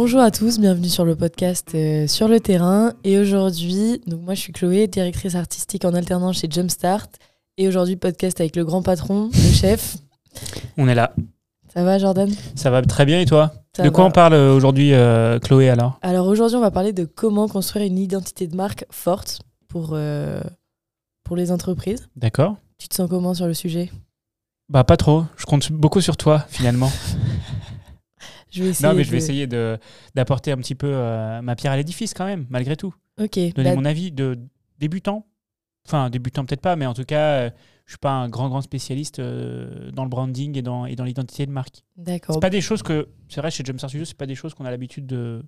Bonjour à tous, bienvenue sur le podcast euh, Sur le terrain. Et aujourd'hui, donc moi je suis Chloé, directrice artistique en alternance chez Jumpstart. Et aujourd'hui, podcast avec le grand patron, le chef. On est là. Ça va Jordan? Ça va très bien et toi? Ça De quoi va. on parle euh, aujourd'hui, euh, Chloé, alors? Alors aujourd'hui, on va parler de comment construire une identité de marque forte pour, euh, pour les entreprises. D'accord. Tu te sens comment sur le sujet? Bah, pas trop. Je compte beaucoup sur toi, finalement. Je vais essayer. non, mais je vais de- essayer d'apporter un petit peu euh, ma pierre à l'édifice, quand même, malgré tout. Ok. Donner bah, mon avis de débutant. Enfin, débutant peut-être pas, mais en tout cas, euh, je suis pas un grand, grand spécialiste euh, dans le branding et dans, et dans l'identité de marque. D'accord. C'est pas des choses que, c'est vrai, chez Jumpstart Studio, c'est pas des choses qu'on a l'habitude de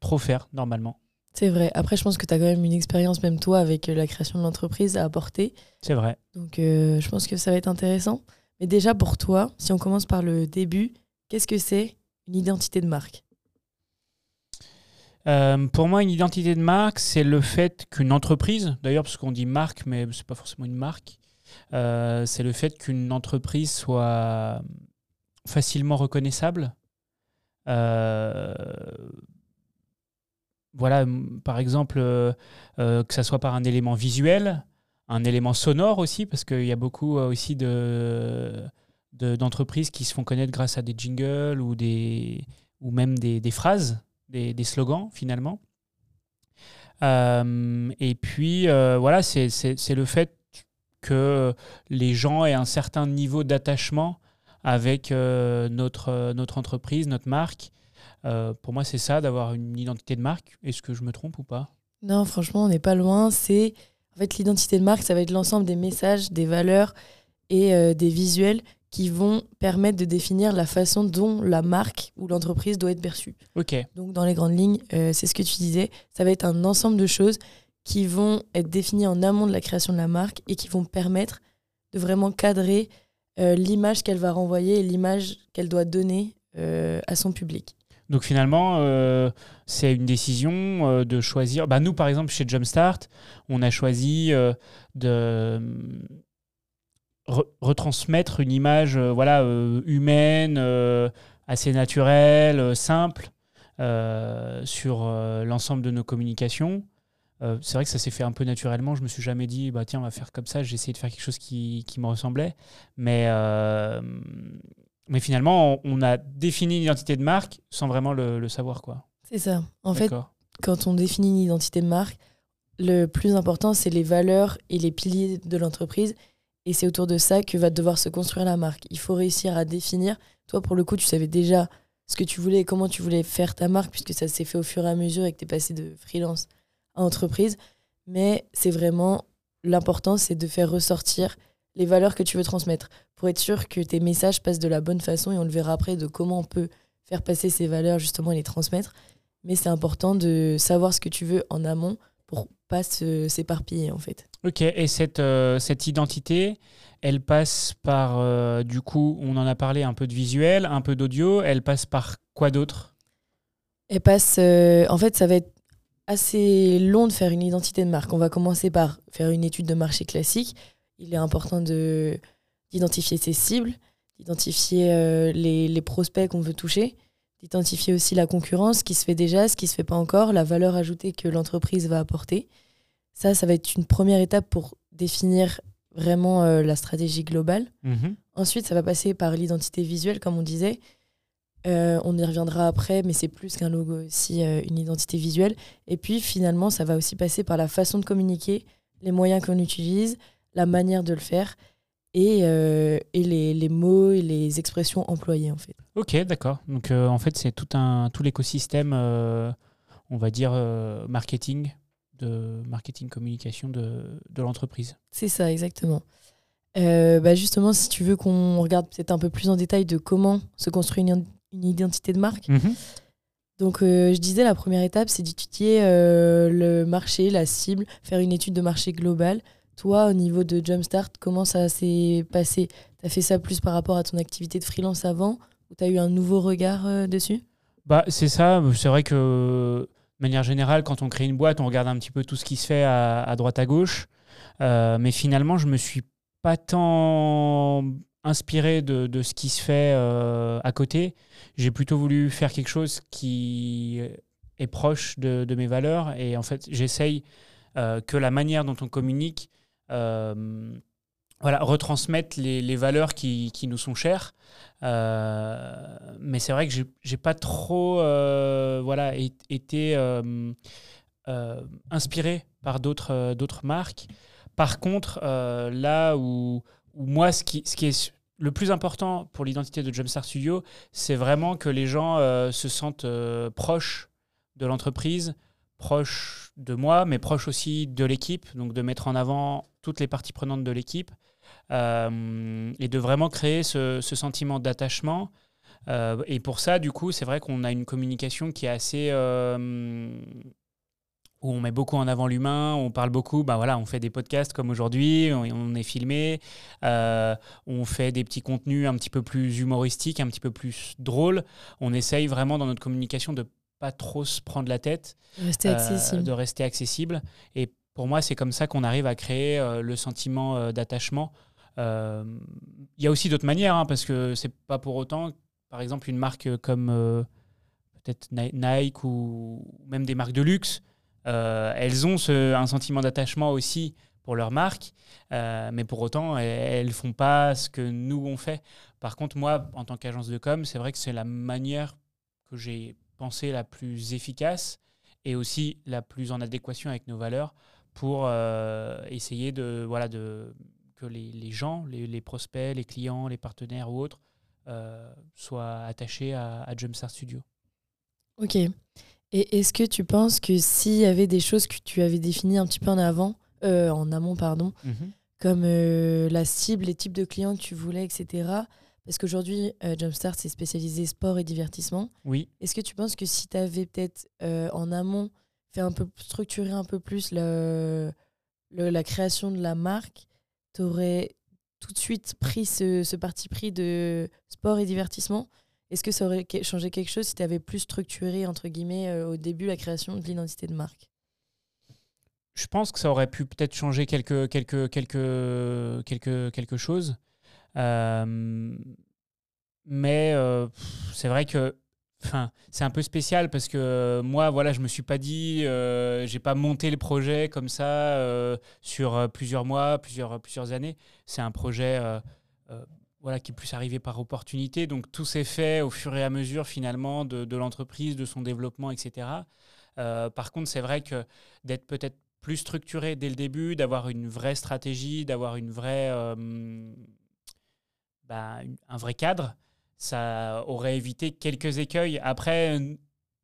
trop faire, normalement. C'est vrai. Après, je pense que tu as quand même une expérience, même toi, avec euh, la création de l'entreprise à apporter. C'est vrai. Donc, je pense que ça va être intéressant. Mais déjà, pour toi, si on commence par le début, qu'est-ce que c'est une identité de marque Euh, pour moi, une identité de marque, c'est le fait qu'une entreprise, d'ailleurs, parce qu'on dit marque, mais c'est pas forcément une marque, euh, c'est le fait qu'une entreprise soit facilement reconnaissable. Euh, voilà, par exemple, que ça soit par un élément visuel, un élément sonore aussi, parce qu'il y a beaucoup aussi de de- d'entreprises qui se font connaître grâce à des jingles ou des ou même des, phrases des, slogans finalement. Euh, et puis euh, voilà, c'est le fait que les gens aient un certain niveau d'attachement avec euh, notre, notre entreprise, notre marque. Pour moi, c'est ça, d'avoir une identité de marque. Est-ce que je me trompe ou pas? Non, franchement, on n'est pas loin. C'est en fait l'identité de marque, ça va être l'ensemble des messages, des valeurs et des visuels qui vont permettre de définir la façon dont la marque ou l'entreprise doit être perçue. Ok, Donc, dans les grandes lignes, euh, c'est ce que tu disais, ça va être un ensemble de choses qui vont être définies en amont de la création de la marque et qui vont permettre de vraiment cadrer euh, l'image qu'elle va renvoyer et l'image qu'elle doit donner euh, à son public. Donc finalement, euh, c'est une décision euh, de choisir. Bah, nous, par exemple, chez Jumpstart, on a choisi euh, de re- retransmettre une image euh, voilà, euh, humaine, euh, assez naturelle, simple, sur l'ensemble de nos communications. Euh, c'est vrai que ça s'est fait un peu naturellement. Je me suis jamais dit, bah tiens, on va faire comme ça. J'ai essayé de faire quelque chose qui, qui me ressemblait. Mais, euh, mais finalement, on, on a défini une identité de marque sans vraiment le, le savoir. Quoi. C'est ça. En fait, quand on définit une identité de marque, le plus important, c'est les valeurs et les piliers de l'entreprise. Et c'est autour de ça que va devoir se construire la marque. Il faut réussir à définir. Toi, pour le coup, tu savais déjà ce que tu voulais et comment tu voulais faire ta marque, puisque ça s'est fait au fur et à mesure et que tu es passé de freelance à entreprise. Mais c'est vraiment l'important, c'est de faire ressortir les valeurs que tu veux transmettre pour être sûr que tes messages passent de la bonne façon. Et on le verra après de comment on peut faire passer ces valeurs justement et les transmettre mais c'est important de savoir ce que tu veux en amont pour pas se- s'éparpiller en fait. Ok, et cette, euh, cette identité, elle passe par, euh, du coup, on en a parlé un peu de visuel, un peu d'audio, elle passe par quoi d'autre? Elle passe, euh, en fait, ça va être assez long de faire une identité de marque. On va commencer par faire une étude de marché classique. Il est important de d'identifier ses cibles, d'identifier euh, les, les prospects qu'on veut toucher, d'identifier aussi la concurrence, ce qui se fait déjà, ce qui se fait pas encore, la valeur ajoutée que l'entreprise va apporter. Ça, ça va être une première étape pour définir vraiment euh, la stratégie globale. Mhm. Ensuite, ça va passer par l'identité visuelle, comme on disait. Euh, on y reviendra après, mais c'est plus qu'un logo aussi, euh, une identité visuelle. Et puis finalement, ça va aussi passer par la façon de communiquer, les moyens qu'on utilise, la manière de le faire et, euh, et les, les mots et les expressions employées en fait. Ok, d'accord. Donc en fait, c'est tout, un, tout l'écosystème, on va dire, marketing, de marketing communication de, de l'entreprise. C'est ça, exactement. Euh, bah justement, si tu veux qu'on regarde peut-être un peu plus en détail de comment se construit une, une identité de marque, Mhm. Donc, euh, je disais, la première étape, c'est d'étudier euh, le marché, la cible, faire une étude de marché globale. Toi, au niveau de Jumpstart, comment ça s'est passé? Tu as fait ça plus par rapport à ton activité de freelance avant ou tu as eu un nouveau regard dessus? Bah, c'est ça. C'est vrai que, manière générale, quand on crée une boîte, on regarde un petit peu tout ce qui se fait à, droite, à gauche. Euh, mais finalement, je me suis pas tant inspiré de, ce qui se fait euh, à côté. J'ai plutôt voulu faire quelque chose qui est proche de, mes valeurs. Et en fait, j'essaye euh, que la manière dont on communique voilà, retransmette les, valeurs qui, nous sont chères. mais c'est vrai que j'ai pas trop voilà, été inspiré par d'autres marques. Par contre, là où moi, ce qui, ce qui est le plus important pour l'identité de Jumpstart Studio, c'est vraiment que les gens euh, se sentent euh, proches de l'entreprise, proches de moi, mais proches aussi de l'équipe, donc de mettre en avant toutes les parties prenantes de l'équipe euh, et de vraiment créer ce, ce sentiment d'attachement. et pour ça, du coup, c'est vrai qu'on a une communication qui est assez où on met beaucoup en avant l'humain, on parle beaucoup, bah voilà, on fait des podcasts comme aujourd'hui, on, est filmé, euh, on fait des petits contenus un petit peu plus humoristiques, un petit peu plus drôles. On essaye vraiment dans notre communication de pas trop se prendre la tête, rester accessible. de rester accessible. Et pour moi, c'est comme ça qu'on arrive à créer euh, le sentiment euh, d'attachement. Il y a aussi d'autres manières, hein, parce que c'est pas pour autant, par exemple, une marque comme peut-être Nike ou même des marques de luxe euh, elles ont un sentiment d'attachement aussi pour leur marque, euh, mais pour autant, elles ne font pas ce que nous, on fait. Par contre, moi, en tant qu'agence de com, c'est vrai que c'est la manière que j'ai pensé la plus efficace et aussi la plus en adéquation avec nos valeurs pour euh, essayer de, voilà, de, que les, gens, les, prospects, les clients, les partenaires ou autres soient attachés à, à Jumpstart Studio. Ok. Et est-ce que tu penses que s'il y avait des choses que tu avais définies un petit peu en avant, euh, en amont, pardon, mhm. comme euh, la cible, les types de clients que tu voulais, etc. Parce qu'aujourd'hui, euh, Jumpstart, c'est spécialisé sport et divertissement. Oui. Est-ce que tu penses que si tu avais peut-être en amont fait un peu structurer un peu plus le, la création de la marque, tu aurais tout de suite pris ce, parti pris de sport et divertissement? Est-ce que ça aurait changé quelque chose si tu avais plus structuré, entre guillemets, euh, au début, la création de l'identité de marque? Je pense que ça aurait pu peut-être changer quelque, quelque, quelque, quelque, quelque chose. Euh, mais euh, c'est vrai que C'est un peu spécial parce que moi, voilà, je me suis pas dit, euh, j'ai pas monté le projet comme ça sur plusieurs mois, plusieurs, plusieurs années. C'est un projet voilà, qui est plus arrivé par opportunité. Donc tout s'est fait au fur et à mesure finalement de, l'entreprise, de son développement, etc. Euh, par contre, c'est vrai que d'être peut-être plus structuré dès le début, d'avoir une vraie stratégie, d'avoir une vraie, euh, bah, un vrai cadre, ça aurait évité quelques écueils. Après,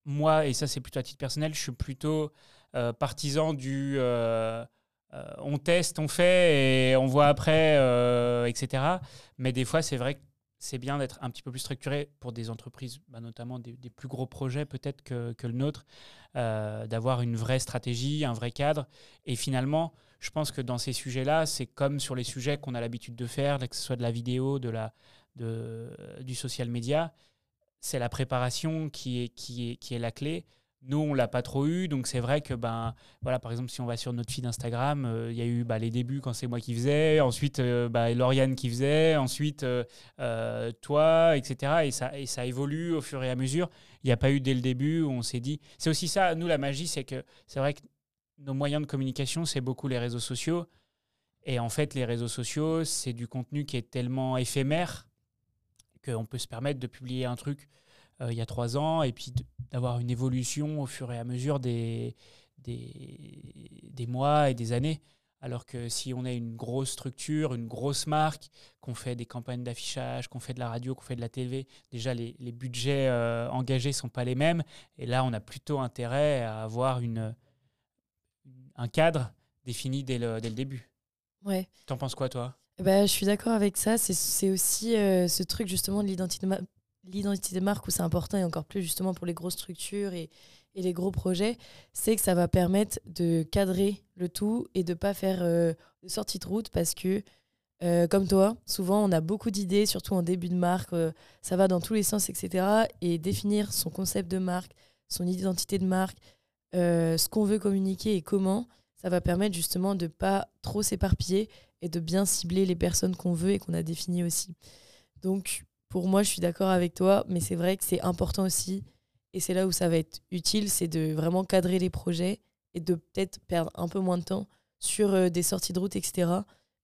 moi, et ça c'est plutôt à titre personnel, je suis plutôt euh, partisan du euh, on teste, on fait et on voit après, euh, etc. Mais des fois, c'est vrai que c'est bien d'être un petit peu plus structuré pour des entreprises, bah, notamment des, plus gros projets peut-être que, le nôtre, euh, d'avoir une vraie stratégie, un vrai cadre. Et finalement, je pense que dans ces sujets-là, c'est comme sur les sujets qu'on a l'habitude de faire, que ce soit de la vidéo, de la, du social media, c'est la préparation qui est, qui est, qui est la clé. Nous, on l'a pas trop eu, donc c'est vrai que, ben, voilà, par exemple, si on va sur notre feed Instagram, euh, il y a eu bah, les débuts quand c'est moi qui faisais, ensuite euh, bah, Lauriane qui faisait, ensuite euh, toi, etc. Et ça, et ça évolue au fur et à mesure. Il n'y a pas eu dès le début où on s'est dit. C'est aussi ça, nous, la magie, c'est que c'est vrai que nos moyens de communication, c'est beaucoup les réseaux sociaux. Et en fait, les réseaux sociaux, c'est du contenu qui est tellement éphémère qu'on peut se permettre de publier un truc il y a trois ans et puis d'avoir une évolution au fur et à mesure des, des, mois et des années. Alors que si on a une grosse structure, une grosse marque, qu'on fait des campagnes d'affichage, qu'on fait de la radio, qu'on fait de la télé, déjà les, budgets euh, engagés ne sont pas les mêmes. Et là, on a plutôt intérêt à avoir une, un cadre défini dès le, dès le début. Ouais. T'en penses quoi, toi? Bah, Je suis d'accord avec ça. C'est aussi euh, ce truc justement de l'identité l'identité de marque où c'est important et encore plus justement pour les grosses structures et, et les gros projets, c'est que ça va permettre de cadrer le tout et de pas faire euh, de sortie de route parce que euh, comme toi, souvent on a beaucoup d'idées, surtout en début de marque, ça va dans tous les sens, etc. Et définir son concept de marque, son identité de marque, ce qu'on veut communiquer et comment, ça va permettre justement de pas trop s'éparpiller et de bien cibler les personnes qu'on veut et qu'on a définies aussi. Donc, pour moi, je suis d'accord avec toi, mais c'est vrai que c'est important aussi, et c'est là où ça va être utile, c'est de vraiment cadrer les projets et de peut-être perdre un peu moins de temps sur euh, des sorties de route, etc.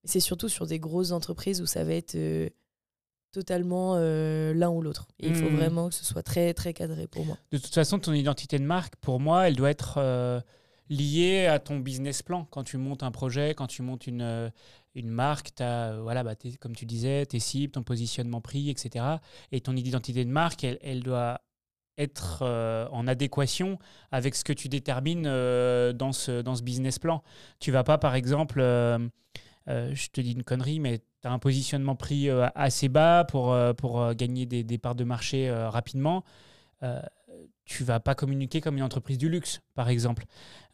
Mais c'est surtout sur des grosses entreprises où ça va être euh, totalement euh, l'un ou l'autre. Et il faut Mhm. vraiment que ce soit très, très cadré pour moi. De toute façon, ton identité de marque, pour moi, elle doit être liée à ton business plan. Quand tu montes un projet, quand tu montes une, une marque, as, voilà, bah, comme tu disais, tes cibles, ton positionnement prix, etc. Et ton identité de marque, elle, doit être euh, en adéquation avec ce que tu détermines euh, dans, ce, business plan. Tu vas pas, par exemple, euh, euh, je te dis une connerie, mais tu as un positionnement prix euh, assez bas pour, euh, euh, gagner des, des parts de marché euh, rapidement. Euh, tu vas pas communiquer comme une entreprise du luxe, par exemple.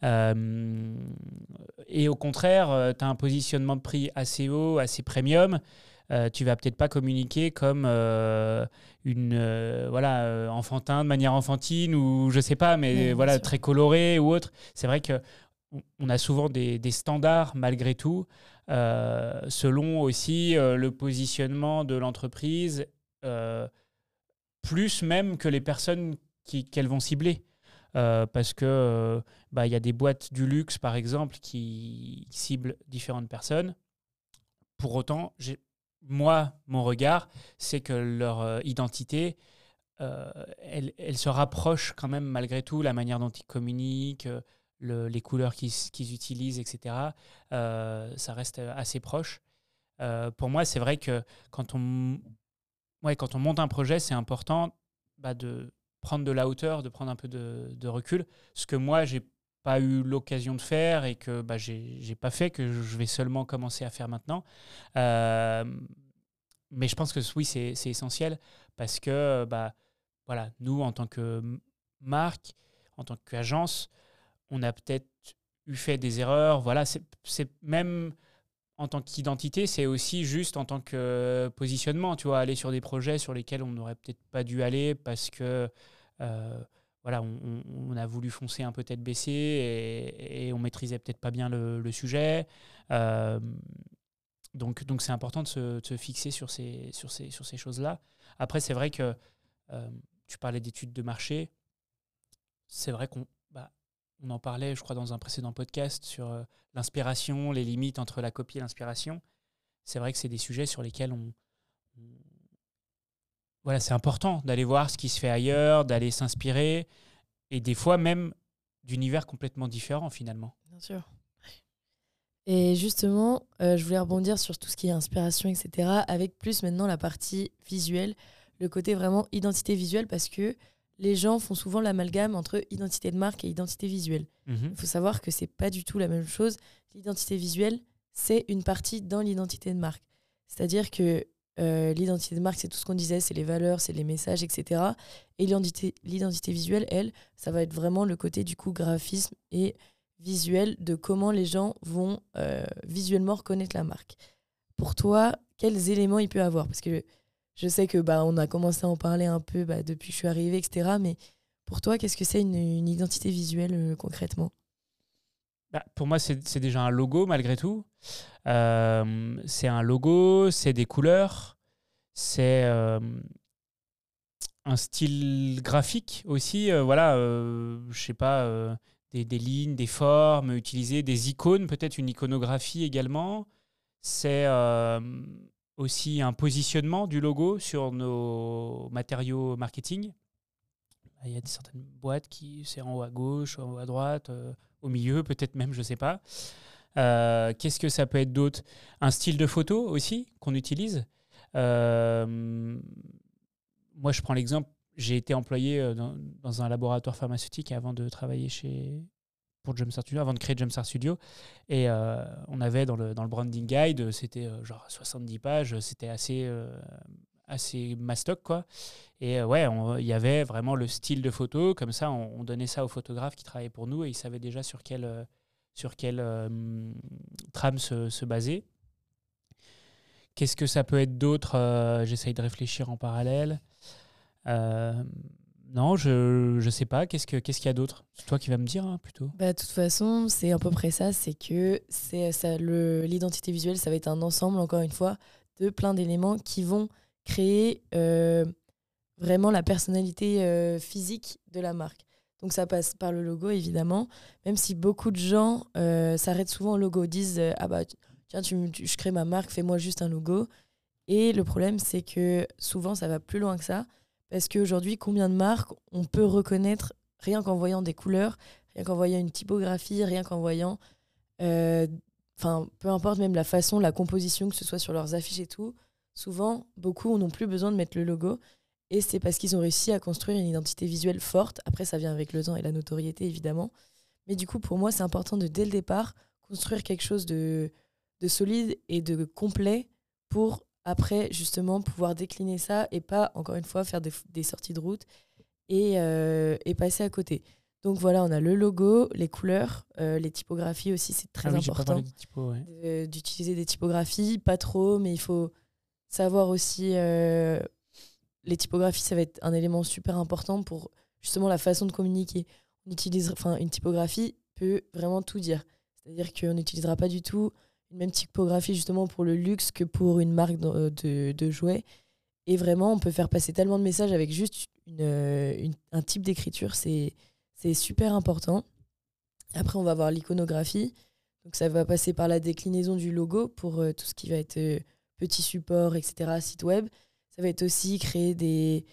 Euh, et au contraire, tu as un positionnement de prix assez haut, assez premium. Euh, tu vas peut-être pas communiquer comme euh, une euh, voilà euh, enfantin de manière enfantine ou je sais pas, mais Oui, voilà sûr. très coloré ou autre. C'est vrai que on- a souvent des, des standards malgré tout, euh, selon aussi euh, le positionnement de l'entreprise, euh, plus même que les personnes qu'elles vont cibler. Euh, parce que euh, bah, il y a des boîtes du luxe, par exemple, qui ciblent différentes personnes. Pour autant, moi, mon regard, c'est que leur euh, identité, elle, elle se rapproche quand même malgré tout, la manière dont ils communiquent, le- les couleurs qu'ils qu'ils utilisent, etc. ça reste assez proche. Pour moi, c'est vrai que quand on, ouais, quand on monte un projet, c'est important bah, de prendre de la hauteur, de prendre un peu de, recul. Ce que moi, j'ai pas eu l'occasion de faire et que bah, j'ai pas fait, que je vais seulement commencer à faire maintenant. Euh, mais je pense que oui, c'est essentiel parce que bah, voilà, nous, en tant que marque, en tant qu'agence, on a peut-être eu fait des erreurs. Voilà, c'est même en tant qu'identité, c'est aussi juste en tant que positionnement, tu vois, aller sur des projets sur lesquels on n'aurait peut-être pas dû aller parce que voilà, on, a voulu foncer un peu tête baissée et, on maîtrisait peut-être pas bien le, sujet. Euh, donc, donc c'est important de se, fixer sur ces, sur ces, sur ces choses-là. Après, c'est vrai que euh, tu parlais d'études de marché. C'est vrai qu'on bah, on en parlait, je crois, dans un précédent podcast sur euh, l'inspiration, les limites entre la copie et l'inspiration. C'est vrai que c'est des sujets sur lesquels on- voilà, c'est important d'aller voir ce qui se fait ailleurs, d'aller s'inspirer, et des fois même d'univers complètement différents finalement. Bien sûr. Et justement, euh, je voulais rebondir sur tout ce qui est inspiration, etc., avec plus maintenant la partie visuelle, le côté vraiment identité visuelle, parce que les gens font souvent l'amalgame entre identité de marque et identité visuelle. Il faut savoir que c'est pas du tout la même chose. L'identité visuelle, c'est une partie dans l'identité de marque. C'est-à-dire que euh, l'identité de marque, c'est tout ce qu'on disait, c'est les valeurs, c'est les messages, etc. Et l'identité visuelle, elle, ça va être vraiment le côté du coup graphisme et visuel de comment les gens vont euh, visuellement reconnaître la marque. Pour toi, quels éléments il peut avoir? Parce que je sais que bah, on a commencé à en parler un peu bah, depuis que je suis arrivée, etc. Mais pour toi, qu'est-ce que c'est une, identité visuelle euh, concrètement? Bah, pour moi, c'est déjà un logo malgré tout. Euh, c'est un logo, c'est des couleurs, c'est euh, un style graphique aussi. euh, voilà, je sais pas, des, des lignes, des formes utilisées, des icônes, peut-être une iconographie également. C'est aussi un positionnement du logo sur nos matériaux marketing. Il y a certaines boîtes qui, c'est en haut à gauche, en haut à droite, au milieu, peut-être même, je sais pas. Euh, Qu'est-ce que ça peut être d'autre? Un style de photo aussi qu'on utilise? Euh, moi, je prends l'exemple, j'ai été employé euh, dans, un laboratoire pharmaceutique avant de travailler chez pour Jumpstart Studio, avant de créer Jumpstart Studio. Et on avait dans le, dans le branding guide, c'était genre 70 pages, c'était assez, assez mastoc, quoi. Et ouais, il y avait vraiment le style de photo, comme ça, on, on donnait ça aux photographes qui travaillaient pour nous et ils savaient déjà sur quel, sur quelle euh, trame se, se baser. Qu'est-ce que ça peut être d'autre Euh, J'essaye de réfléchir en parallèle. Euh, Non, je ne sais pas. Qu'est-ce qu'il y a d'autre? C'est toi qui vas me dire hein, plutôt. Bah, de toute façon, c'est à peu près ça. C'est que l'identité visuelle, ça va être un ensemble, encore une fois, de plein d'éléments qui vont créer vraiment la personnalité physique de la marque. Donc ça passe par le logo, évidemment. Même si beaucoup de gens euh, s'arrêtent souvent au logo, disent Ah bah tiens, je crée ma marque, fais-moi juste un logo. Et le problème, c'est que souvent, ça va plus loin que ça. Parce qu'aujourd'hui, combien de marques on peut reconnaître rien qu'en voyant des couleurs, rien qu'en voyant une typographie, rien qu'en voyant. Euh, enfin, peu importe même la façon, la composition, que ce soit sur leurs affiches et tout. Souvent, beaucoup n'ont plus besoin de mettre le logo. Et c'est parce qu'ils ont réussi à construire une identité visuelle forte. Après, ça vient avec le temps et la notoriété, évidemment. Mais du coup, pour moi, c'est important de, dès le départ, construire quelque chose de, de solide et de complet pour après justement pouvoir décliner ça et pas encore une fois faire des, sorties de route et, euh, et, passer à côté. Donc voilà, on a le logo, les couleurs, euh, les typographies aussi, c'est très ah important d'utiliser des typographies, pas trop, mais il faut savoir aussi euh, les typographies, ça va être un élément super important pour justement la façon de communiquer. On utilise, enfin, une typographie peut vraiment tout dire. C'est-à-dire qu'on n'utilisera pas du tout même typographie justement pour le luxe que pour une marque de, de, jouets. Et vraiment, on peut faire passer tellement de messages avec juste une, un type d'écriture. C'est super important. Après, on va voir l'iconographie. Donc, ça va passer par la déclinaison du logo pour euh, tout ce qui va être euh, petit support, etc., site web. Ça va être aussi créer des,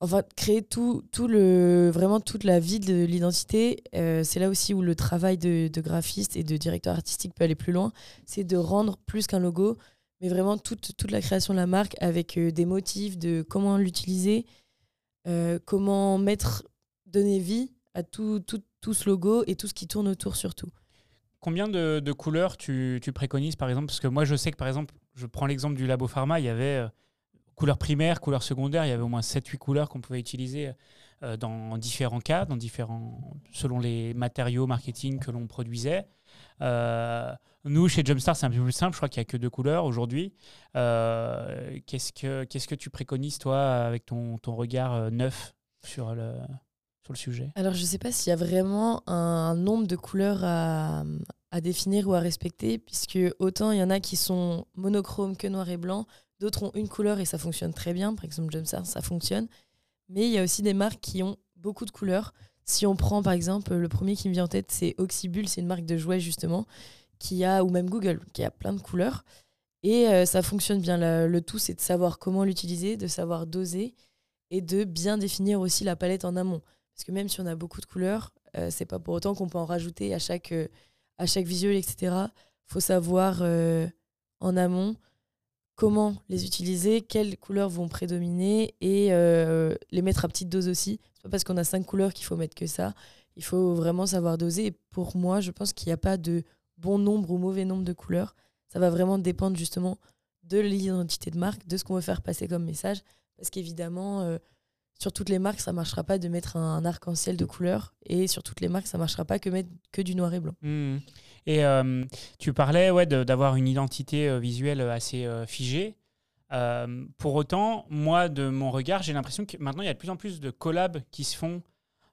enfin créer tout, tout le vraiment toute la vie de l'identité. Euh, c'est là aussi où le travail de, graphiste et de directeur artistique peut aller plus loin. C'est de rendre plus qu'un logo mais vraiment toute, toute la création de la marque avec euh, des motifs de comment l'utiliser euh, comment mettre donner vie à tout, tout, tout, ce logo et tout ce qui tourne autour surtout. Combien de, de couleurs tu, tu, préconises par exemple? Parce que moi je sais que par exemple, je prends l'exemple du Labo Pharma, il y avait couleurs primaires, couleurs secondaires, il y avait au moins 7-8 couleurs qu'on pouvait utiliser euh, dans différents cas, dans différents, selon les matériaux marketing que l'on produisait. Euh, nous, chez Jumpstart, c'est un peu plus simple. Je crois qu'il n'y a que deux couleurs aujourd'hui. Euh, qu'est-ce, que, que tu préconises, toi, avec ton, ton regard neuf sur le, sur le sujet? Alors, je ne sais pas s'il y a vraiment un nombre de couleurs à, à définir ou à respecter, puisque autant il y en a qui sont monochromes que noir et blanc, D'autres ont une couleur et ça fonctionne très bien. Par exemple, Jumpstart, ça fonctionne. Mais il y a aussi des marques qui ont beaucoup de couleurs. Si on prend par exemple le premier qui me vient en tête, c'est Oxybul, c'est une marque de jouets justement, qui a, ou même Google, qui a plein de couleurs. Et euh, ça fonctionne bien. Le, tout, c'est de savoir comment l'utiliser, de savoir doser et de bien définir aussi la palette en amont. Parce que même si on a beaucoup de couleurs, euh, c'est pas pour autant qu'on peut en rajouter à chaque, euh, visuel, etc. faut savoir en amont comment les utiliser, quelles couleurs vont prédominer et euh, les mettre à petite dose aussi. C'est pas parce qu'on a cinq couleurs qu'il faut mettre que ça. Il faut vraiment savoir doser. Et pour moi, je pense qu'il n'y a pas de bon nombre ou mauvais nombre de couleurs. Ça va vraiment dépendre justement de l'identité de marque, de ce qu'on veut faire passer comme message. Parce qu'évidemment, euh, sur toutes les marques, ça ne marchera pas de mettre un, arc-en-ciel de couleurs. Et sur toutes les marques, ça ne marchera pas que mettre que du noir et blanc. Mmh. Et euh, tu parlais ouais, d'avoir une identité euh, visuelle assez euh, figée. pour autant, moi, de mon regard, j'ai l'impression que maintenant, il y a de plus en plus de collabs qui se font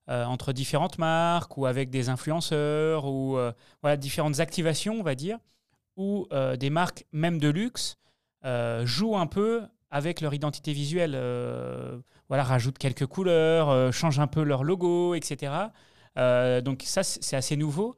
entre différentes marques ou avec des influenceurs ou voilà, différentes activations, on va dire, où des marques, même de luxe, jouent un peu avec leur identité visuelle. Voilà, rajoutent quelques couleurs, changent un peu leur logo, etc. donc ça, c'est assez nouveau.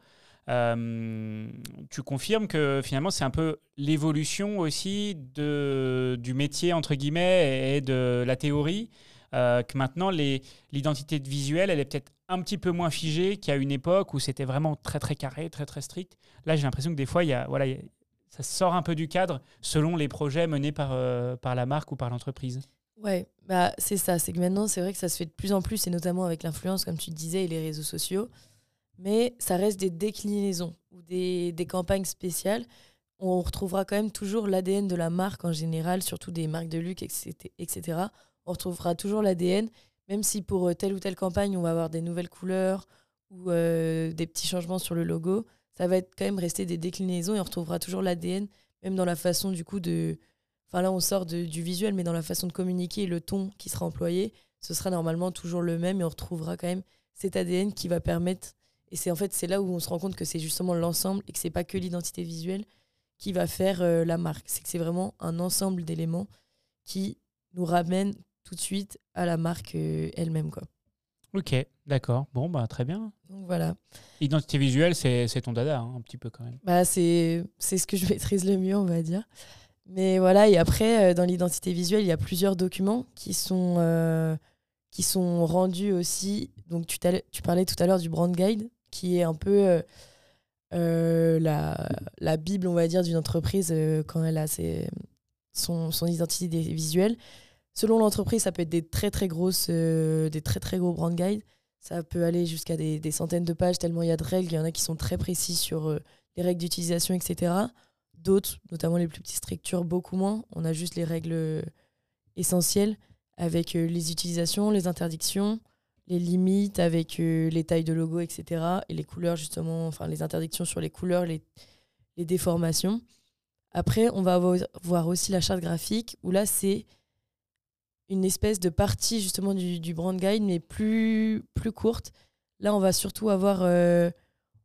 Euh, tu confirmes que finalement c'est un peu l'évolution aussi de, du métier entre guillemets et de la théorie, euh, que maintenant l'identité visuelle elle est peut-être un petit peu moins figée qu'à une époque où c'était vraiment très très carré, très très strict. Là j'ai l'impression que des fois il y a, voilà, ça sort un peu du cadre selon les projets menés par, euh, par la marque ou par l'entreprise. Ouais, bah c'est ça, c'est que maintenant c'est vrai que ça se fait de plus en plus et notamment avec l'influence comme tu disais et les réseaux sociaux mais ça reste des déclinaisons ou des, campagnes spéciales. On retrouvera quand même toujours l'ADN de la marque en général, surtout des marques de luxe, etc. On retrouvera toujours l'ADN, même si pour euh, telle ou telle campagne, on va avoir des nouvelles couleurs ou euh, des petits changements sur le logo. Ça va être quand même rester des déclinaisons et on retrouvera toujours l'ADN, même dans la façon du coup de. Enfin là, on sort du visuel, mais dans la façon de communiquer, le ton qui sera employé, ce sera normalement toujours le même et on retrouvera quand même cet ADN qui va permettre. Et c'est en fait c'est là où on se rend compte que c'est justement l'ensemble et que c'est pas que l'identité visuelle qui va faire euh, la marque. C'est que c'est vraiment un ensemble d'éléments qui nous ramènent tout de suite à la marque euh, elle-même. Quoi. Ok, d'accord. Bon, bah, très bien. Donc voilà. Identité visuelle, c'est, ton dada, hein, un petit peu quand même. Bah, c'est, c'est ce que je maîtrise le mieux, on va dire. Mais voilà, et après, euh, dans l'identité visuelle, il y a plusieurs documents qui sont, euh, qui sont rendus aussi. Donc, tu, parlais tout à l'heure du brand guide, qui est un peu euh, la, la Bible, on va dire, d'une entreprise quand elle a ses, son, son identité visuelle. Selon l'entreprise, ça peut être des très très grosses, des très très gros brand guides. Ça peut aller jusqu'à des, des, centaines de pages tellement il y a de règles. Il y en a qui sont très précis sur les règles d'utilisation, etc. D'autres, notamment les plus petites structures, beaucoup moins. On a juste les règles euh, essentielles avec les utilisations, les interdictions, les limites avec les tailles de logo, etc. Et les couleurs, justement, enfin les interdictions sur les couleurs, les, les déformations. Après, on va voir aussi la charte graphique où là, c'est une espèce de partie justement du, brand guide, mais plus, plus courte. Là, on va surtout avoir, euh,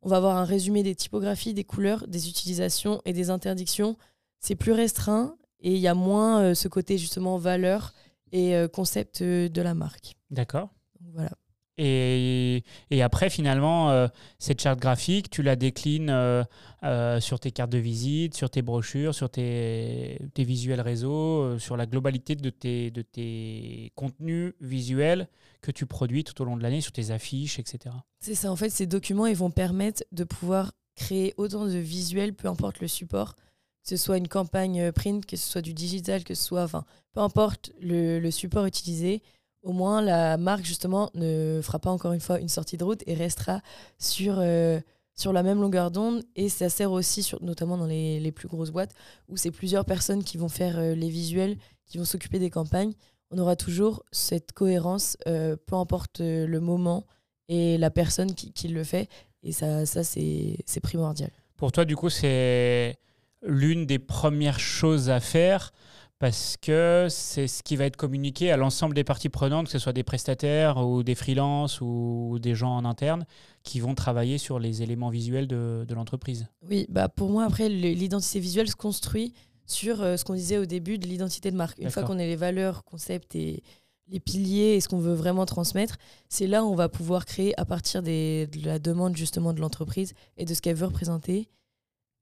on va avoir un résumé des typographies, des couleurs, des utilisations et des interdictions. C'est plus restreint et il y a moins euh, ce côté justement valeur et euh, concept de la marque. D'accord. Voilà. Et, et, après, finalement, euh, cette charte graphique, tu la déclines euh, euh, sur tes cartes de visite, sur tes brochures, sur tes, visuels réseau, sur la globalité de tes, de tes contenus visuels que tu produis tout au long de l'année, sur tes affiches, etc. C'est ça, en fait, ces documents, ils vont permettre de pouvoir créer autant de visuels, peu importe le support, que ce soit une campagne print, que ce soit du digital, que ce soit, enfin, peu importe le, le support utilisé au moins la marque justement ne fera pas encore une fois une sortie de route et restera sur, euh, sur la même longueur d'onde. Et ça sert aussi, sur, notamment dans les, les, plus grosses boîtes, où c'est plusieurs personnes qui vont faire euh, les visuels, qui vont s'occuper des campagnes. On aura toujours cette cohérence, euh, peu importe le moment et la personne qui, qui le fait. Et ça, ça c'est primordial. Pour toi, du coup, c'est l'une des premières choses à faire parce que c'est ce qui va être communiqué à l'ensemble des parties prenantes, que ce soit des prestataires ou des freelances ou des gens en interne qui vont travailler sur les éléments visuels de, de l'entreprise. Oui, bah pour moi, après, l'identité visuelle se construit sur euh, ce qu'on disait au début de l'identité de marque. Une fois qu'on a les valeurs, concepts et les piliers et ce qu'on veut vraiment transmettre, c'est là où on va pouvoir créer à partir des, de la demande justement de l'entreprise et de ce qu'elle veut représenter,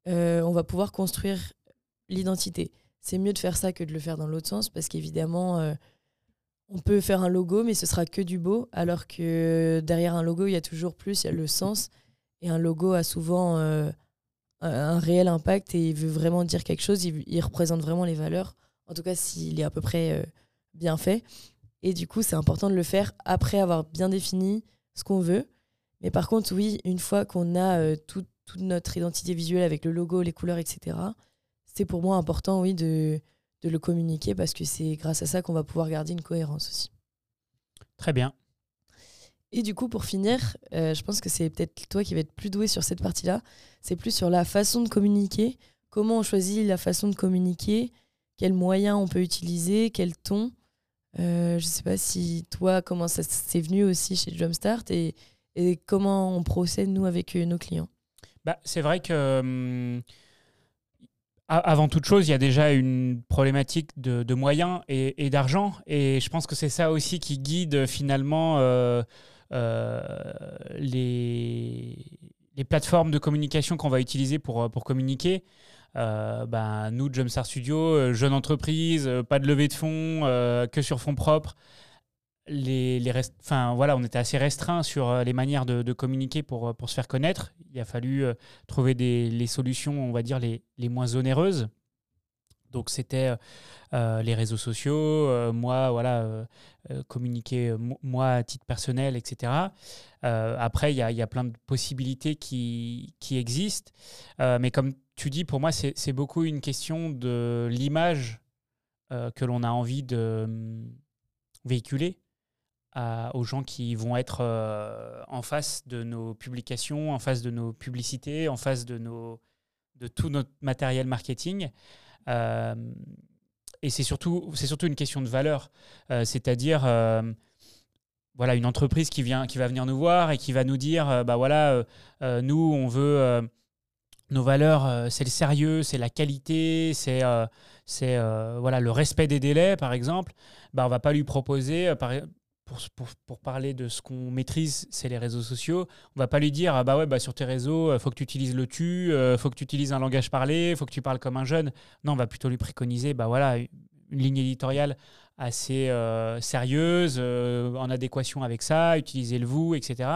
euh, on va pouvoir construire l'identité c'est mieux de faire ça que de le faire dans l'autre sens parce qu'évidemment, euh, on peut faire un logo, mais ce sera que du beau, alors que derrière un logo, il y a toujours plus, il y a le sens. Et un logo a souvent euh, un réel impact et il veut vraiment dire quelque chose, il, représente vraiment les valeurs, en tout cas s'il est à peu près euh, bien fait. Et du coup, c'est important de le faire après avoir bien défini ce qu'on veut. Mais par contre, oui, une fois qu'on a toute notre identité visuelle avec le logo, les couleurs, etc., c'est pour moi important, oui, de, de le communiquer parce que c'est grâce à ça qu'on va pouvoir garder une cohérence aussi. Très bien. Et du coup, pour finir, euh, je pense que c'est peut-être toi qui vas être plus doué sur cette partie-là. C'est plus sur la façon de communiquer. Comment on choisit la façon de communiquer? Quels moyens on peut utiliser? Quel ton? Euh, Je ne sais pas si toi, comment ça s'est venu aussi chez Jumpstart et, et comment on procède, nous, avec euh, nos clients. Bah, c'est vrai que. Hum, avant toute chose, il y a déjà une problématique de, moyens et, d'argent. Et je pense que c'est ça aussi qui guide finalement euh, euh, les, plateformes de communication qu'on va utiliser pour, pour communiquer. Euh, ben, nous, Jumpstart Studio, jeune entreprise, pas de levée de fonds, que sur fonds propres les, les enfin, voilà, on était assez restreint sur euh, les manières de, communiquer pour, euh, pour se faire connaître. Il a fallu euh, trouver des, les solutions, on va dire, les, les moins onéreuses. Donc c'était les réseaux sociaux, moi, voilà, communiquer moi à titre personnel, etc. après, il y a, y a, plein de possibilités qui, qui existent. mais comme tu dis, pour moi, c'est beaucoup une question de l'image que l'on a envie de hum, aux gens qui vont être euh, en face de nos publications, en face de nos publicités, en face de, tout notre matériel marketing. Euh, et c'est surtout, surtout une question de valeur. Euh, c'est-à-dire, voilà, une entreprise qui, vient, qui va venir nous voir et qui va nous dire, bah voilà, nous, on veut nos valeurs, c'est le sérieux, c'est la qualité, c'est c'est voilà le respect des délais, par exemple. Bah, on va pas lui proposer, par, pour, pour, parler de ce qu'on maîtrise, c'est les réseaux sociaux. On va pas lui dire, ah bah ouais, bah sur tes réseaux, il faut que tu utilises le tu, il faut que tu utilises un langage parlé, faut que tu parles comme un jeune. Non, on va plutôt lui préconiser, bah voilà, une ligne éditoriale assez euh, sérieuse, euh, en adéquation avec ça, utiliser le vous, etc.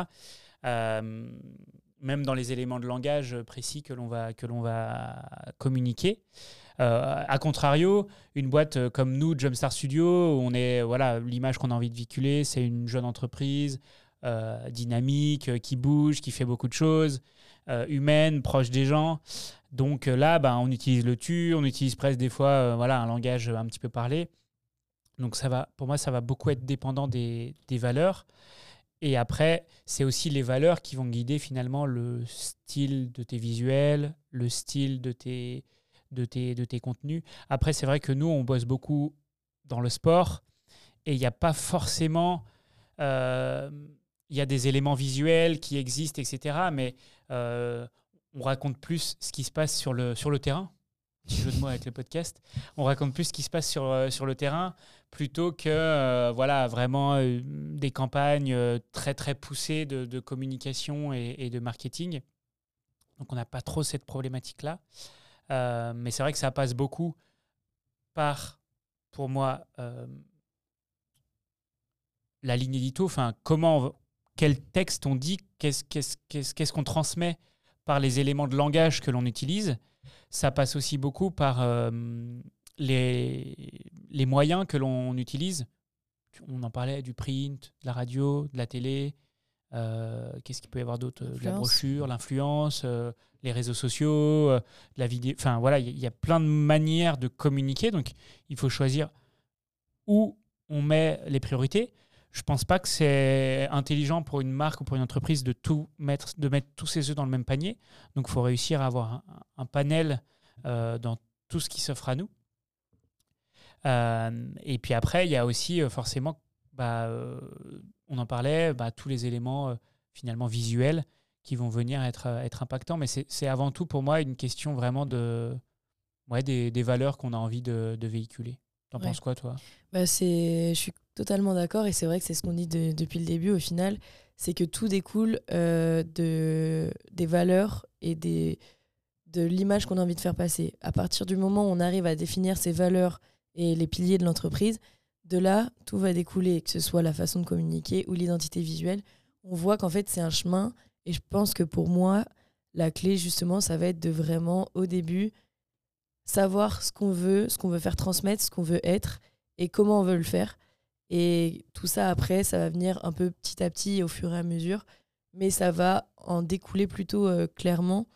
Euh, même dans les éléments de langage précis que l'on va, que l'on va communiquer. A contrario, une boîte comme nous, Jumpstart Studio, on est voilà l'image qu'on a envie de véhiculer, c'est une jeune entreprise dynamique, qui bouge, qui fait beaucoup de choses, humaine, proche des gens. Donc là, ben, on utilise le tu, on utilise presque des fois voilà un langage un petit peu parlé. Donc ça va, pour moi, ça va beaucoup être dépendant des, valeurs. Et après, c'est aussi les valeurs qui vont guider finalement le style de tes visuels, le style de tes, de tes, de tes contenus. Après, c'est vrai que nous, on bosse beaucoup dans le sport et il n'y a pas forcément... Euh, il y a des éléments visuels qui existent, etc. Mais euh, on raconte plus ce qui se passe sur le, sur le terrain petit jeu de mots avec le podcast, on raconte plus ce qui se passe sur, euh, sur le terrain plutôt que voilà, vraiment des campagnes très très poussées de, communication et, de marketing. Donc on n'a pas trop cette problématique-là. mais c'est vrai que ça passe beaucoup par, pour moi, la ligne édito, comment, quel texte on dit, qu'est-ce qu'on transmet par les éléments de langage que l'on utilise ça passe aussi beaucoup par euh, les, les moyens que l'on utilise. On en parlait du print, de la radio, de la télé. Euh, qu'est-ce qu'il peut y avoir d'autre? De la brochure, l'influence, euh, les réseaux sociaux, la vidéo. Enfin voilà, il y, a plein de manières de communiquer. Donc il faut choisir où on met les priorités. Je pense pas que c'est intelligent pour une marque ou pour une entreprise de tout mettre, de mettre tous ses œufs dans le même panier. Donc, il faut réussir à avoir un, panel euh, dans tout ce qui s'offre à nous. Euh, et puis après, il y a aussi euh, forcément, bah, on en parlait, bah, tous les éléments finalement visuels qui vont venir être, être impactants. Mais c'est avant tout pour moi une question vraiment de, ouais, des, des valeurs qu'on a envie de, de véhiculer. T'en penses quoi, toi? Bah Je suis totalement d'accord et c'est vrai que c'est ce qu'on dit depuis le début au final, c'est que tout découle euh, de, des valeurs et des, de l'image qu'on a envie de faire passer. À partir du moment où on arrive à définir ces valeurs et les piliers de l'entreprise, de là, tout va découler, que ce soit la façon de communiquer ou l'identité visuelle. On voit qu'en fait, c'est un chemin et je pense que pour moi, la clé, justement, ça va être de vraiment, au début, savoir ce qu'on veut, ce qu'on veut faire transmettre, ce qu'on veut être et comment on veut le faire. Et tout ça, après, ça va venir un peu petit à petit au fur et à mesure, mais ça va en découler plutôt euh, clairement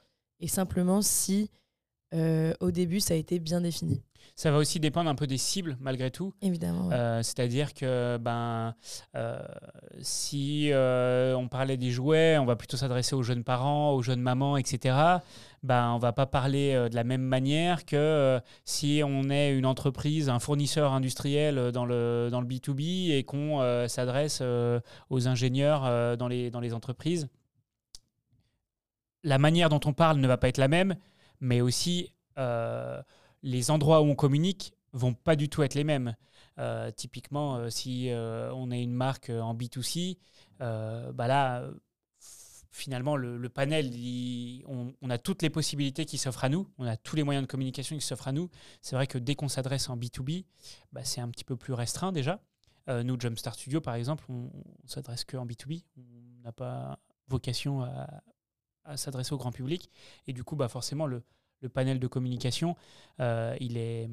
et simplement si euh, au début ça a été bien défini. Ça va aussi dépendre un peu des cibles, malgré tout. Évidemment. Euh, c'est-à-dire que ben, euh, si euh, on parlait des jouets, on va plutôt s'adresser aux jeunes parents, aux jeunes mamans, etc. Ben, on va pas parler de la même manière que si on est une entreprise, un fournisseur industriel dans le, dans le B2B et qu'on s'adresse aux ingénieurs dans, les, dans les entreprises. La manière dont on parle ne va pas être la même, mais aussi les endroits où on communique vont pas du tout être les mêmes. Euh, typiquement, euh, si euh, on est une marque en B2C, bah là, finalement, le, panel, on, a toutes les possibilités qui s'offrent à nous, on a tous les moyens de communication qui s'offrent à nous. C'est vrai que dès qu'on s'adresse en B2B, bah, c'est un petit peu plus restreint déjà. nous, Jumpstart Studio, par exemple, on, ne s'adresse qu'en B2B. On n'a pas vocation à, à s'adresser au grand public. Et du coup, bah, forcément, le, le panel de communication, euh, il, est,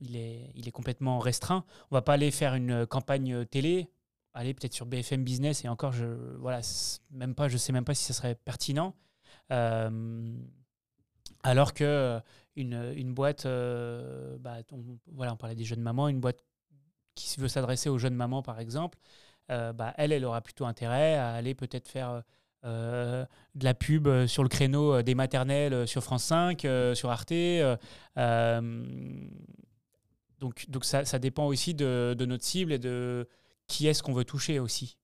il, est, il est complètement restreint. On va pas aller faire une campagne télé, aller peut-être sur BFM Business et encore, je voilà, même pas, je sais même pas si ça serait pertinent. Euh, alors que une, une boîte, euh, bah, on, voilà, on parlait des jeunes mamans, une boîte qui veut s'adresser aux jeunes mamans par exemple, bah, elle, elle aura plutôt intérêt à aller peut-être faire euh, de la pub euh, sur le créneau euh, des maternelles sur France 5, sur Arte. donc donc ça, ça, dépend aussi de, de, notre cible et de qui est-ce qu'on veut toucher aussi.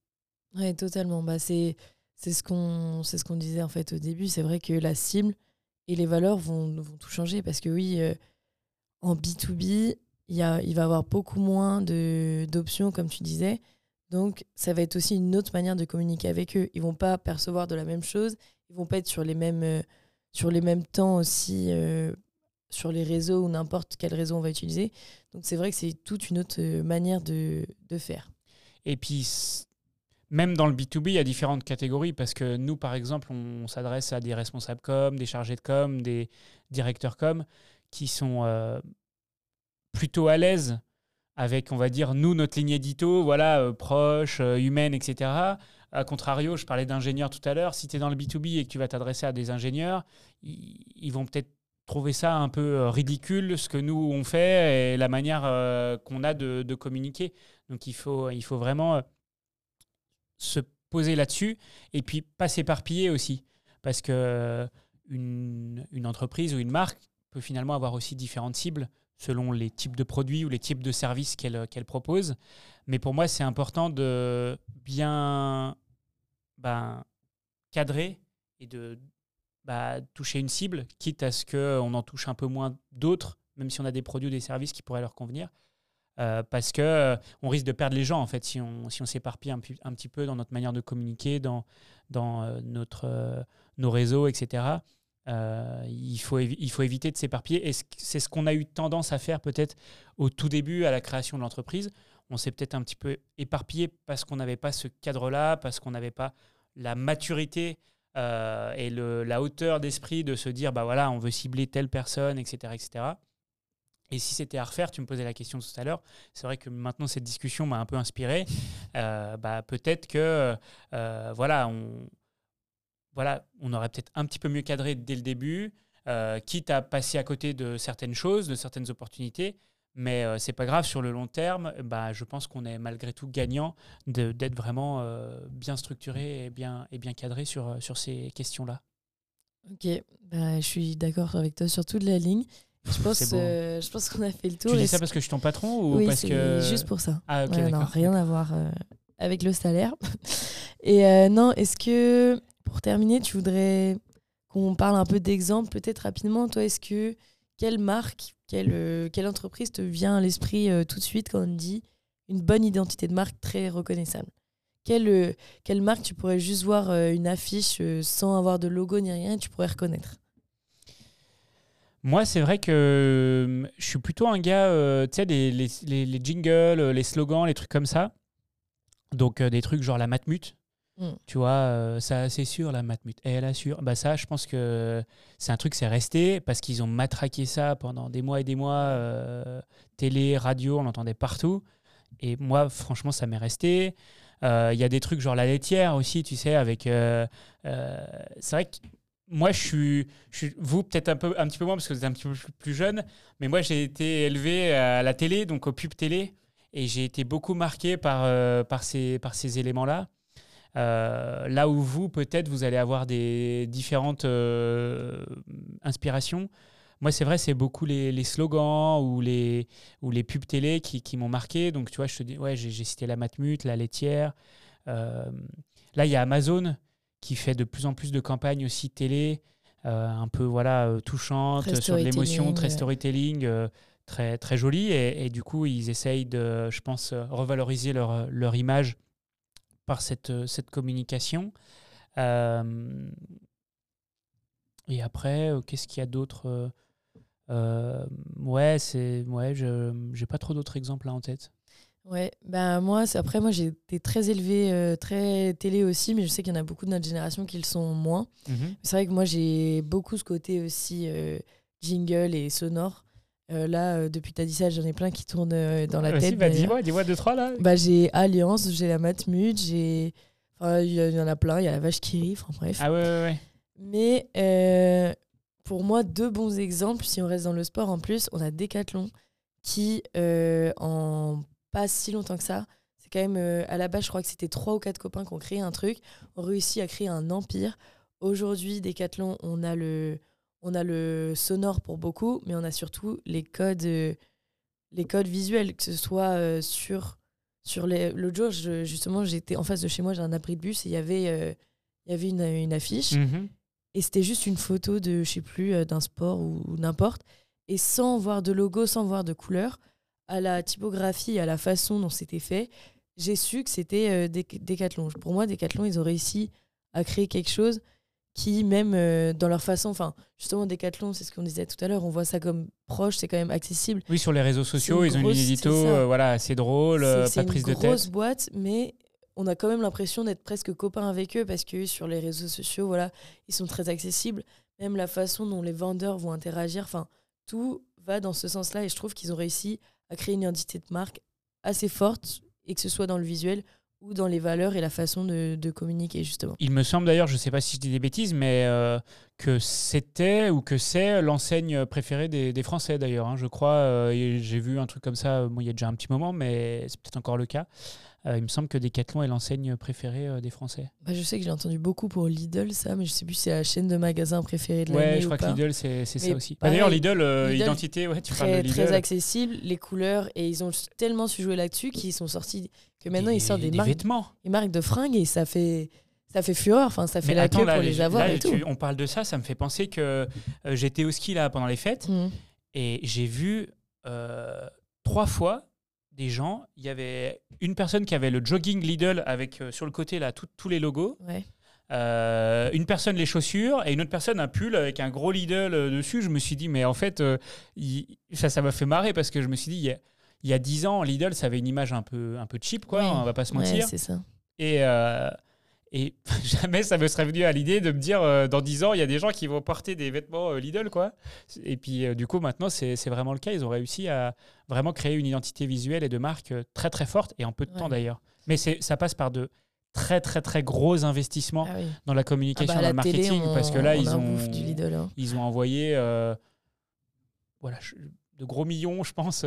Oui, totalement. Bah, c'est ce qu'on ce disait en fait au début. C'est vrai que la cible et les valeurs vont, vont tout changer parce que oui, en B2B, il, y a, il va y avoir beaucoup moins d'options, comme tu disais. Donc, ça va être aussi une autre manière de communiquer avec eux. Ils vont pas percevoir de la même chose. Ils vont pas être sur les mêmes, euh, sur les mêmes temps aussi euh, sur les réseaux ou n'importe quel réseau on va utiliser. Donc, c'est vrai que c'est toute une autre manière de, de faire. Et puis, même dans le B2B, il y a différentes catégories parce que nous, par exemple, on, s'adresse à des responsables com, des chargés de com, des directeurs com qui sont euh, plutôt à l'aise avec, on va dire, nous, notre ligne édito, voilà, euh, proche, euh, humaine, etc. A contrario, je parlais d'ingénieurs tout à l'heure. Si tu es dans le B2B et que tu vas t'adresser à des ingénieurs, ils, vont peut-être trouver ça un peu ridicule, ce que nous, on fait et la manière qu'on a de, de, communiquer. Donc, il faut, il faut vraiment se poser là-dessus et puis pas s'éparpiller aussi. Parce que une, une, entreprise ou une marque peut finalement avoir aussi différentes cibles selon les types de produits ou les types de services qu'elle qu'elle propose. Mais pour moi, c'est important de bien ben, cadrer et de bah, toucher une cible, quitte à ce qu'on en touche un peu moins d'autres, même si on a des produits ou des services qui pourraient leur convenir. Euh, parce que euh, on risque de perdre les gens en fait si on si on s'éparpille un, un, petit peu dans notre manière de communiquer, dans dans euh, notre nos réseaux, etc. il faut il faut éviter de s'éparpiller et c'est ce qu'on a eu tendance à faire peut-être au tout début à la création de l'entreprise. On s'est peut-être un petit peu éparpillé parce qu'on n'avait pas ce cadre-là, parce qu'on n'avait pas la maturité et le, la hauteur d'esprit de se dire bah voilà on veut cibler telle personne, etc., etc. Et si c'était à refaire, tu me posais la question tout à l'heure, c'est vrai que maintenant cette discussion m'a un peu inspiré. Euh, bah, peut-être que euh, voilà, on, voilà, on aurait peut-être un petit peu mieux cadré dès le début, euh, quitte à passer à côté de certaines choses, de certaines opportunités. Mais c'est pas grave, sur le long terme, bah, je pense qu'on est malgré tout gagnant d'être vraiment bien structuré et bien, et bien cadré sur, sur ces questions-là. Ok, bah, je suis d'accord avec toi sur toute la ligne. Je pense, euh, je pense qu'on a fait le tour. Tu dis ça parce que je suis ton patron ou oui, parce que juste pour ça. Ah non, rien à voir euh, avec le salaire. Et euh, non, est-ce que pour terminer, tu voudrais qu'on parle un peu d'exemples, peut-être rapidement. Toi, est-ce que quelle marque, quelle, quelle entreprise te vient à l'esprit tout de suite quand on dit une bonne identité de marque très reconnaissable? Quelle, quelle marque tu pourrais juste voir une affiche sans avoir de logo ni rien, tu pourrais reconnaître? Moi, c'est vrai que euh, je suis plutôt un gars, euh, tu sais, les, les, les, jingles, euh, les slogans, les trucs comme ça. Donc, des trucs genre la matmute. Mm. Tu vois, ça, c'est sûr, la matmute. Et elle assure. Bah, ça, je pense que c'est un truc, c'est resté parce qu'ils ont matraqué ça pendant des mois et des mois. télé, radio, on l'entendait partout. Et moi, franchement, ça m'est resté. Il y a des trucs genre la laitière aussi, tu sais, avec. c'est vrai que moi, je suis, vous peut-être un, peu, un petit peu moins parce que vous êtes un petit peu plus jeune, mais moi, j'ai été élevé à la télé, donc au pub télé, et j'ai été beaucoup marqué par, euh, par ces, par ces éléments-là. Euh, là où vous, peut-être, vous allez avoir des différentes euh, inspirations. Moi, c'est vrai, c'est beaucoup les, les, slogans ou les, ou les pubs télé qui, qui m'ont marqué. Donc, tu vois, je te dis, ouais, j'ai cité la Matmut, la laitière. là, il y a Amazon qui fait de plus en plus de campagnes aussi télé, euh, un peu voilà euh, touchantes, sur de l'émotion, très storytelling, euh, très, très jolie. Et, du coup, ils essayent de, je pense, revaloriser leur, leur image par cette, cette communication. et après, qu'est-ce qu'il y a d'autre Ouais, c'est ouais, je j'ai pas trop d'autres exemples là en tête. Ouais, ben moi, après, moi, j'ai été très élevée, euh, très télé aussi, mais je sais qu'il y en a beaucoup de notre génération qui le sont moins. Mhm. C'est vrai que moi, j'ai beaucoup ce côté aussi euh, jingle et sonore. Euh, là, depuis que tu as dit ça, j'en ai plein qui tournent dans la tête. Bah, dis-moi, dis-moi deux, trois là. Bah, j'ai Alliance, j'ai la Matmut, j'ai. Enfin, il y, en a plein, il y a la Vache qui rit, enfin bref. Ah ouais, ouais, ouais. Mais pour moi, deux bons exemples, si on reste dans le sport en plus, on a Decathlon qui, en pas si longtemps que ça. C'est quand même, euh, à la base, je crois que c'était trois ou quatre copains qui ont créé un truc, ont réussi à créer un empire. Aujourd'hui, Decathlon, on a le, on a le sonore pour beaucoup, mais on a surtout les codes, euh, les codes visuels, que ce soit euh, sur, sur les l'autre jour, je- justement, j'étais en face de chez moi, j'ai un abri de bus et il y avait, euh, y avait une, une affiche Mhm. et c'était juste une photo de, je sais plus, d'un sport ou, ou n'importe, et sans voir de logo, sans voir de couleur, à la typographie, à la façon dont c'était fait, j'ai su que c'était euh, Decathlon. Pour moi, Decathlon, ils ont réussi à créer quelque chose qui, même euh, dans leur façon, enfin, justement, Decathlon, c'est ce qu'on disait tout à l'heure, on voit ça comme proche, c'est quand même accessible. Oui, sur les réseaux sociaux, une ils ont grosse- une c'est édito euh, voilà, assez drôle, C'est- euh, c'est pas de une prise de grosse tête. boîte, mais on a quand même l'impression d'être presque copains avec eux parce que sur les réseaux sociaux, voilà, ils sont très accessibles. Même la façon dont les vendeurs vont interagir, enfin, tout va dans ce sens-là. Et je trouve qu'ils ont réussi à créer une identité de marque assez forte, et que ce soit dans le visuel ou dans les valeurs et la façon de, communiquer, justement. Il me semble d'ailleurs, je ne sais pas si je dis des bêtises, mais euh, que c'était ou que c'est l'enseigne préférée des, Français d'ailleurs. hein, je crois, euh, j'ai vu un truc comme ça, bon, il y a déjà un petit moment, mais c'est peut-être encore le cas. Euh, il me semble que Decathlon est l'enseigne préférée euh, des Français. Bah, je sais que j'ai entendu beaucoup pour Lidl, ça, mais je sais plus si c'est la chaîne de magasins préférée de l'année Ouais, je ou crois pas. que Lidl, c'est c'est ça Mais aussi. Bah, d'ailleurs, Lidl, euh, Lidl, identité, ouais, tu parles très, de Lidl. très accessible, les couleurs, et ils ont tellement su jouer là-dessus qu'ils sont sortis, que maintenant ils sortent des, marques, vêtements. des marques de fringues et ça fait, ça fait fureur, enfin ça fait Mais la attends, queue là, pour les avoir là, et tout. tu- on parle de ça, ça me fait penser que euh, j'étais au ski là pendant les fêtes Mhm. et j'ai vu euh, trois fois des gens. Il y avait une personne qui avait le jogging Lidl avec euh, sur le côté là tout- tous les logos. Ouais. Euh, une personne les chaussures et une autre personne un pull avec un gros Lidl euh, dessus. Je me suis dit, mais en fait, il- ça, ça m'a fait marrer parce que je me suis dit, il y a, il y a 10 ans, Lidl, ça avait une image un peu, un peu cheap, quoi, Oui. on va pas se mentir. ça. Et, et jamais ça me serait venu à l'idée de me dire euh, dans 10 ans, il y a des gens qui vont porter des vêtements euh, Lidl. quoi. Et puis euh, du coup, maintenant, c'est vraiment le cas. Ils ont réussi à vraiment créer une identité visuelle et de marque très très forte et en peu de Ouais. temps d'ailleurs. Mais ça passe par de très très très gros investissements Ah oui. dans la Ah communication, bah, à dans le télé, marketing. on- parce que là, on ils ont, bouffe du Lidl. hein. ils ont envoyé voilà, de gros millions, je pense,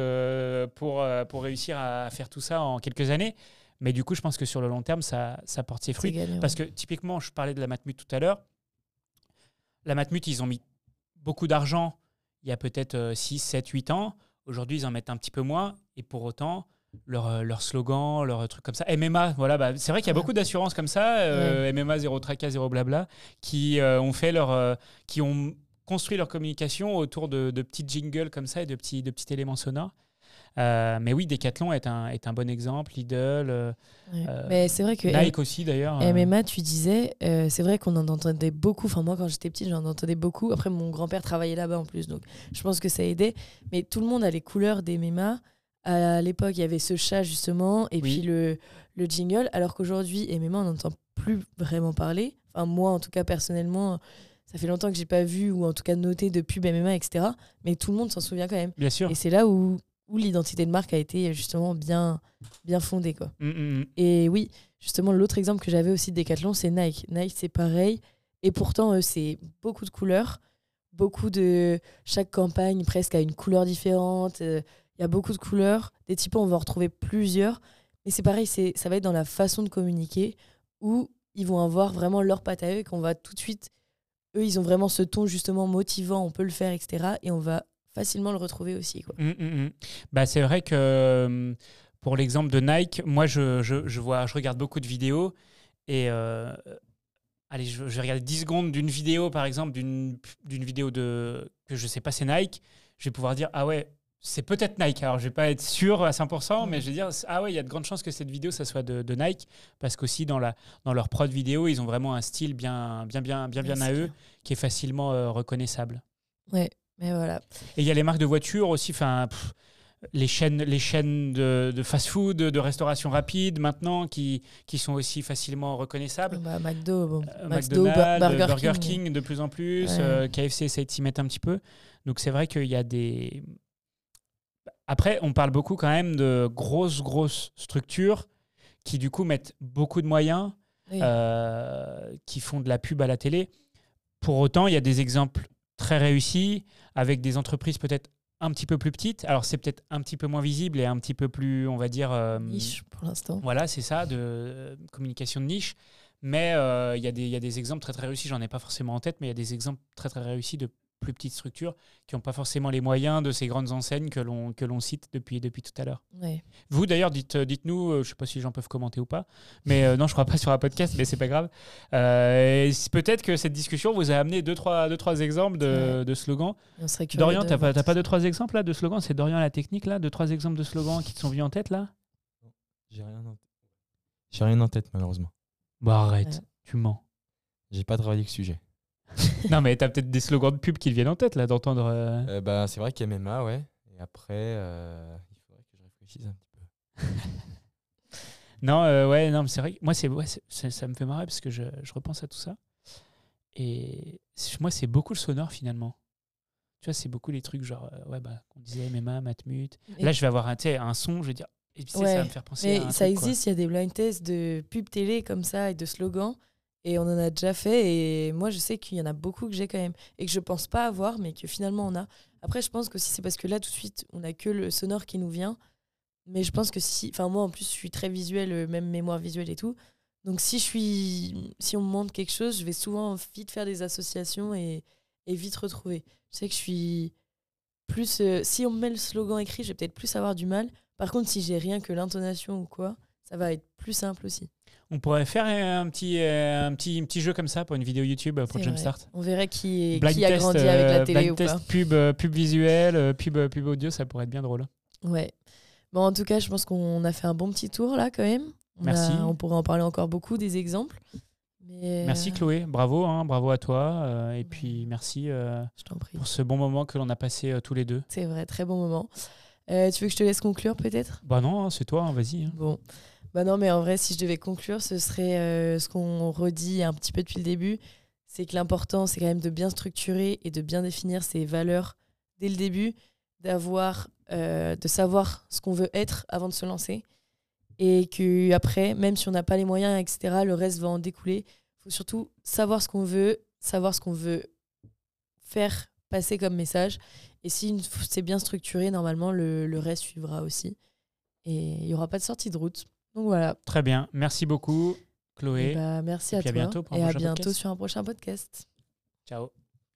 pour, pour réussir à faire tout ça en quelques années. Mais du coup, je pense que sur le long terme, ça, ça porte ses fruits. Parce que typiquement, je parlais de la Matmut tout à l'heure. La Matmut, ils ont mis beaucoup d'argent il y a peut-être 6, 7, 8 ans. Aujourd'hui, ils en mettent un petit peu moins. Et pour autant, leur, euh, leur slogan, leur truc comme ça. MMA, voilà, bah, c'est vrai qu'il y a Ouais. beaucoup d'assurances comme ça. euh, MMA, zéro tracas, zéro blabla, qui euh, ont fait leur. euh, qui ont construit leur communication autour de, de petits jingles comme ça et de petits, de petits éléments sonores. Euh, mais oui, Decathlon est un, est un bon exemple. Lidl, euh, Ouais. euh, Mais c'est vrai que Nike aussi d'ailleurs. euh, MMA, tu disais, euh, c'est vrai qu'on en entendait beaucoup. Enfin, moi, quand j'étais petite, j'en entendais beaucoup. Après, mon grand-père travaillait là-bas en plus, donc je pense que ça aidait. Mais tout le monde a les couleurs des MMA. À l'époque, il y avait ce chat, justement, et Oui. puis le, le jingle. Alors qu'aujourd'hui, MMA, on n'entend plus vraiment parler. Enfin, moi, en tout cas, personnellement, ça fait longtemps que j'ai pas vu ou en tout cas noté de pub MMA, etc. Mais tout le monde s'en souvient quand même. Bien sûr. Et c'est là où, où l'identité de marque a été justement bien, bien fondée, quoi. Mm, mm, mm. Et oui, justement, l'autre exemple que j'avais aussi de Decathlon, c'est Nike. Nike, c'est pareil. Et pourtant, eux, c'est beaucoup de couleurs, beaucoup de. Chaque campagne presque a une couleur différente. euh, Il y a beaucoup de couleurs. Des typos, on va en retrouver plusieurs. Mais c'est pareil, c'est ça va être dans la façon de communiquer où ils vont avoir vraiment leur patte à eux et qu'on va tout de suite. Eux, ils ont vraiment ce ton justement motivant, on peut le faire, etc. Et on va facilement le retrouver aussi. Quoi. Mm, mm, mm. Bah, c'est vrai que pour l'exemple de Nike, moi je, je, je vois, je regarde beaucoup de vidéos et euh, allez, je, je vais regarder 10 secondes d'une vidéo par exemple, d'une vidéo de que je sais pas c'est Nike, je vais pouvoir dire ah ouais. C'est peut-être Nike. Alors, je vais pas être sûr à 100%, mais je vais dire, ah ouais, il y a de grandes chances que cette vidéo, ça soit de, de Nike, parce qu'aussi dans, la, dans leur prod vidéo, ils ont vraiment un style bien, bien, bien, bien, bien Ouais, à eux, clair. qui est facilement euh, reconnaissable. Mais voilà. Et il y a les marques de voitures aussi, enfin, les chaînes, les chaînes de, de fast-food, de restauration rapide maintenant, qui, qui sont aussi facilement reconnaissables. Bah, McDo, bon. Euh, McDo, Burger, Burger, King. King, de plus en plus, Ouais. euh, KFC essaie de s'y mettre un petit peu. Donc c'est vrai qu'il y a des... Après, on parle beaucoup quand même de grosses, grosses structures qui du coup mettent beaucoup de moyens, Oui. euh, qui font de la pub à la télé. Pour autant, il y a des exemples très réussis avec des entreprises peut-être un petit peu plus petites. Alors c'est peut-être un petit peu moins visible et un petit peu plus, on va dire... euh, niche pour l'instant. voilà, c'est ça, de euh, communication de niche. Mais euh, il y, a des- il y a des exemples très très réussis, j'en ai pas forcément en tête, mais il y a des exemples très très réussis de plus petites structures qui n'ont pas forcément les moyens de ces grandes enseignes que l'on que l'on cite depuis depuis tout à l'heure. Ouais. Vous d'ailleurs, dites dites-nous, euh, je sais pas si les gens peuvent commenter ou pas, mais euh, non, je crois pas sur un podcast, mais c'est pas grave. Euh, Peut-être que cette discussion vous a amené deux trois deux trois exemples de, de slogans. On serait curieux Dorian, de t'as pas, pas deux, trois exemples là de slogans? C'est Dorian la technique là Deux, trois exemples de slogans qui te sont venus en tête là? J'ai rien en tête. J'ai rien en tête, malheureusement. Bah arrête, Ouais. tu mens. J'ai pas travaillé le sujet. non mais t'as peut-être des slogans de pub qui te viennent en tête là d'entendre. euh. Euh, bah, c'est vrai qu'il y a MMA, ouais. Et après, euh, il faudrait que je réfléchisse un petit peu. Non, euh, ouais, non, mais c'est vrai. que Moi, c'est, ouais, c'est- c'est- ça me fait marrer parce que je, je repense à tout ça. Et c'est- moi, c'est beaucoup le sonore finalement. Tu vois, c'est beaucoup les trucs genre, euh, ouais, bah, qu'on disait MMA, Matmut. Et- Là, je vais avoir un, tu sais, un son, je vais dire, et puis, tu sais, ça va me faire penser Mais à un ça truc, quoi. existe, il y a des blind tests de pub télé comme ça et de slogans. Et on en a déjà fait. Et moi, je sais qu'il y en a beaucoup que j'ai quand même. Et que je pense pas avoir, mais que finalement on a. Après, je pense que si c'est parce que là, tout de suite, on a que le sonore qui nous vient. Mais je pense que si. Enfin, moi, en plus, je suis très visuel, euh, même mémoire visuelle et tout. Donc, si je suis. Si on me montre quelque chose, je vais souvent vite faire des associations et, et vite retrouver. Je sais que je suis plus. euh, si on me met le slogan écrit, je vais peut-être plus avoir du mal. Par contre, si j'ai rien que l'intonation ou quoi, ça va être plus simple aussi. On pourrait faire un petit, euh, un petit, un petit jeu comme ça pour une vidéo YouTube pour Jumpstart. On verrait qui, est- qui a test, grandi avec la euh, télé ou test pas. pub, euh, pub visuel, pub, pub audio, ça pourrait être bien drôle. Ouais. Bon, en tout cas, je pense qu'on a fait un bon petit tour là quand même. On Merci. a- on pourrait en parler encore beaucoup des exemples. Mais Merci Chloé, bravo, hein, bravo à toi. euh, et puis merci euh, prie. pour ce bon moment que l'on a passé euh, tous les deux. C'est vrai, très bon moment. Tu veux que je te laisse conclure peut-être? Bah non, hein, c'est toi, hein, vas-y. hein. Bon. Bah non, mais en vrai, si je devais conclure, ce serait euh, ce qu'on redit un petit peu depuis le début. C'est que l'important, c'est quand même de bien structurer et de bien définir ses valeurs dès le début, d'avoir, euh, de savoir ce qu'on veut être avant de se lancer. Et que après, même si on n'a pas les moyens, etc., le reste va en découler. Il faut surtout savoir ce qu'on veut, savoir ce qu'on veut faire passer comme message. Et si c'est bien structuré, normalement, le, le reste suivra aussi. Et il n'y aura pas de sortie de route. Donc voilà. Très bien, merci beaucoup Chloé. Et bah, merci Et à puis à toi. bientôt pour un et à bientôt podcast. sur un prochain podcast. Ciao.